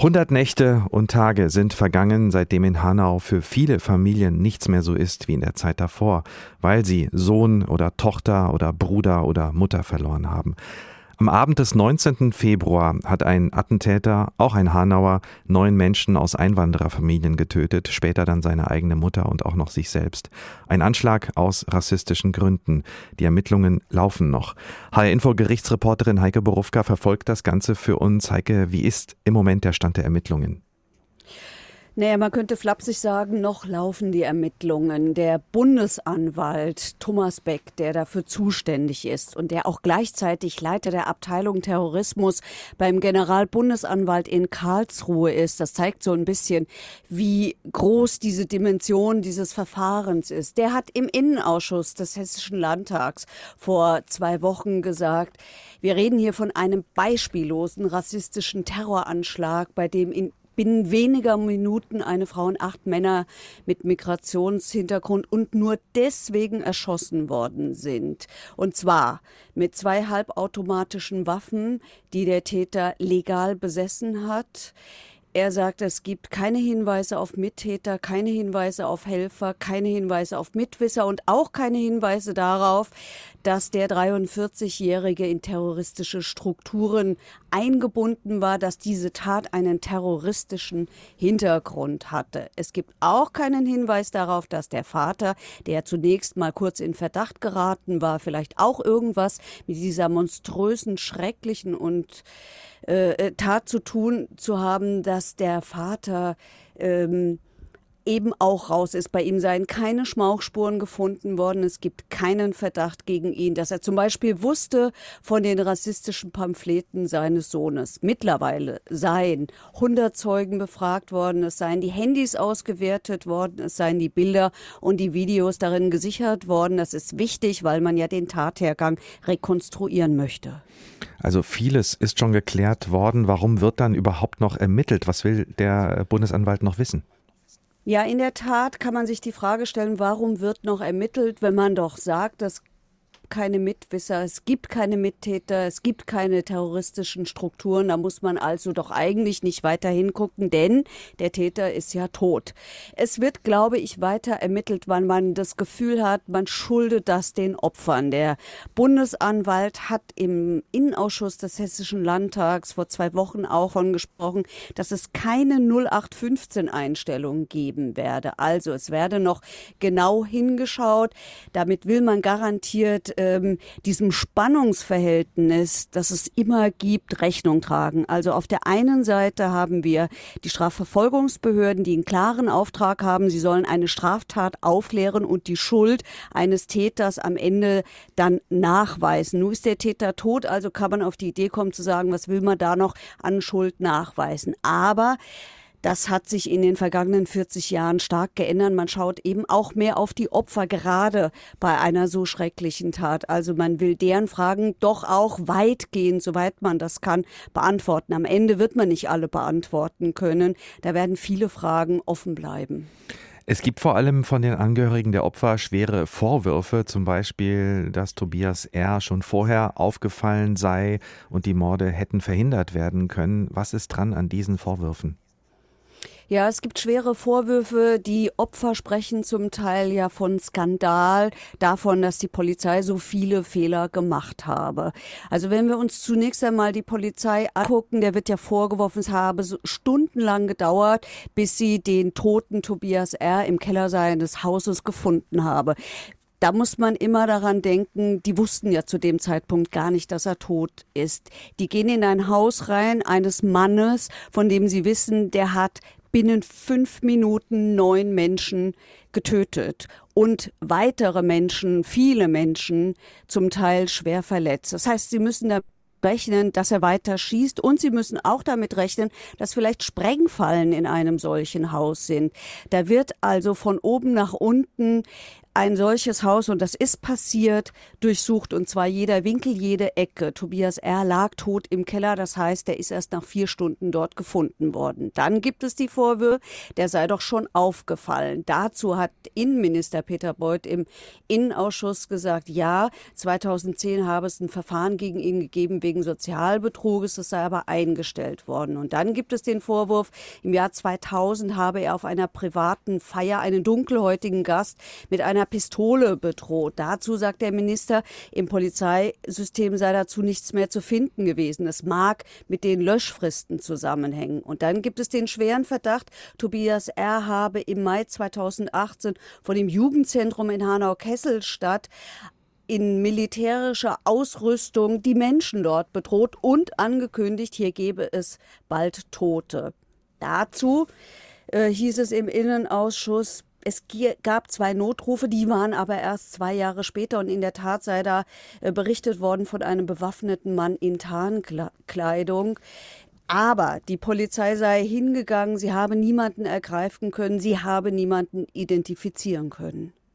100 Nächte und Tage sind vergangen, seitdem in Hanau für viele Familien nichts mehr so ist wie in der Zeit davor, weil sie Sohn oder Tochter oder Bruder oder Mutter verloren haben. Am Abend des 19. Februar hat ein Attentäter, auch ein Hanauer, neun Menschen aus Einwandererfamilien getötet, später dann seine eigene Mutter und auch noch sich selbst. Ein Anschlag aus rassistischen Gründen. Die Ermittlungen laufen noch. HR Info Gerichtsreporterin Heike Borufka verfolgt das Ganze für uns. Heike, wie ist im Moment der Stand der Ermittlungen? Naja, man könnte flapsig sagen, noch laufen die Ermittlungen. Der Bundesanwalt Thomas Beck, der dafür zuständig ist und der auch gleichzeitig Leiter der Abteilung Terrorismus beim Generalbundesanwalt in Karlsruhe ist, das zeigt so ein bisschen, wie groß diese Dimension dieses Verfahrens ist. Der hat im Innenausschuss des Hessischen Landtags vor zwei Wochen gesagt, wir reden hier von einem beispiellosen rassistischen Terroranschlag, bei dem in binnen weniger Minuten eine Frau und acht Männer mit Migrationshintergrund und nur deswegen erschossen worden sind. Und zwar mit zwei halbautomatischen Waffen, die der Täter legal besessen hat. Er sagt, es gibt keine Hinweise auf Mittäter, keine Hinweise auf Helfer, keine Hinweise auf Mitwisser und auch keine Hinweise darauf, dass der 43-Jährige in terroristische Strukturen eingebunden war, dass diese Tat einen terroristischen Hintergrund hatte. Es gibt auch keinen Hinweis darauf, dass der Vater, der zunächst mal kurz in Verdacht geraten war, vielleicht auch irgendwas mit dieser monströsen, schrecklichen und äh, äh Tat zu tun zu haben, dass der Vater ähm, eben auch raus ist. Bei ihm seien keine Schmauchspuren gefunden worden. Es gibt keinen Verdacht gegen ihn, dass er zum Beispiel wusste von den rassistischen Pamphleten seines Sohnes. Mittlerweile seien 100 Zeugen befragt worden, es seien die Handys ausgewertet worden, es seien die Bilder und die Videos darin gesichert worden. Das ist wichtig, weil man ja den Tathergang rekonstruieren möchte. Also vieles ist schon geklärt worden. Warum wird dann überhaupt noch ermittelt? Was will der Bundesanwalt noch wissen? Ja, in der Tat kann man sich die Frage stellen, warum wird noch ermittelt, wenn man doch sagt, dass keine Mitwisser, es gibt keine Mittäter, es gibt keine terroristischen Strukturen. Da muss man also doch eigentlich nicht weiter hingucken, denn der Täter ist ja tot. Es wird, glaube ich, weiter ermittelt, weil man das Gefühl hat, man schuldet das den Opfern. Der Bundesanwalt hat im Innenausschuss des Hessischen Landtags vor zwei Wochen auch von gesprochen, dass es keine 0815-Einstellung geben werde. Also es werde noch genau hingeschaut. Damit will man garantiert ähm, diesem Spannungsverhältnis, das es immer gibt, Rechnung tragen. Also auf der einen Seite haben wir die Strafverfolgungsbehörden, die einen klaren Auftrag haben, sie sollen eine Straftat aufklären und die Schuld eines Täters am Ende dann nachweisen. Nun ist der Täter tot, also kann man auf die Idee kommen zu sagen, was will man da noch an Schuld nachweisen. Aber das hat sich in den vergangenen 40 Jahren stark geändert. Man schaut eben auch mehr auf die Opfer, gerade bei einer so schrecklichen Tat. Also man will deren Fragen doch auch weitgehend, soweit man das kann, beantworten. Am Ende wird man nicht alle beantworten können. Da werden viele Fragen offen bleiben. Es gibt vor allem von den Angehörigen der Opfer schwere Vorwürfe, zum Beispiel, dass Tobias R. schon vorher aufgefallen sei und die Morde hätten verhindert werden können. Was ist dran an diesen Vorwürfen? Ja, es gibt schwere Vorwürfe. Die Opfer sprechen zum Teil ja von Skandal, davon, dass die Polizei so viele Fehler gemacht habe. Also wenn wir uns zunächst einmal die Polizei angucken, der wird ja vorgeworfen, es habe stundenlang gedauert, bis sie den toten Tobias R. im Keller seines Hauses gefunden habe da muss man immer daran denken, die wussten ja zu dem Zeitpunkt gar nicht, dass er tot ist. Die gehen in ein Haus rein eines Mannes, von dem sie wissen, der hat binnen fünf Minuten neun Menschen getötet und weitere Menschen, viele Menschen, zum Teil schwer verletzt. Das heißt, sie müssen da rechnen, dass er weiter schießt und sie müssen auch damit rechnen, dass vielleicht Sprengfallen in einem solchen Haus sind. Da wird also von oben nach unten ein solches Haus, und das ist passiert, durchsucht, und zwar jeder Winkel, jede Ecke. Tobias R. lag tot im Keller, das heißt, er ist erst nach vier Stunden dort gefunden worden. Dann gibt es die Vorwürfe, der sei doch schon aufgefallen. Dazu hat Innenminister Peter Beuth im Innenausschuss gesagt, ja, 2010 habe es ein Verfahren gegen ihn gegeben wegen Sozialbetruges, das sei aber eingestellt worden. Und dann gibt es den Vorwurf, im Jahr 2000 habe er auf einer privaten Feier einen dunkelhäutigen Gast mit einer Pistole bedroht. Dazu sagt der Minister, im Polizeisystem sei dazu nichts mehr zu finden gewesen. Es mag mit den Löschfristen zusammenhängen. Und dann gibt es den schweren Verdacht, Tobias R. habe im Mai 2018 von dem Jugendzentrum in Hanau-Kesselstadt in militärischer Ausrüstung die Menschen dort bedroht und angekündigt, hier gebe es bald Tote. Dazu äh, hieß es im Innenausschuss, es gab zwei Notrufe, die waren aber erst zwei Jahre später und in der Tat sei da äh, berichtet worden von einem bewaffneten Mann in Tarnkleidung. Aber die Polizei sei hingegangen, sie habe niemanden ergreifen können, sie habe niemanden identifizieren können.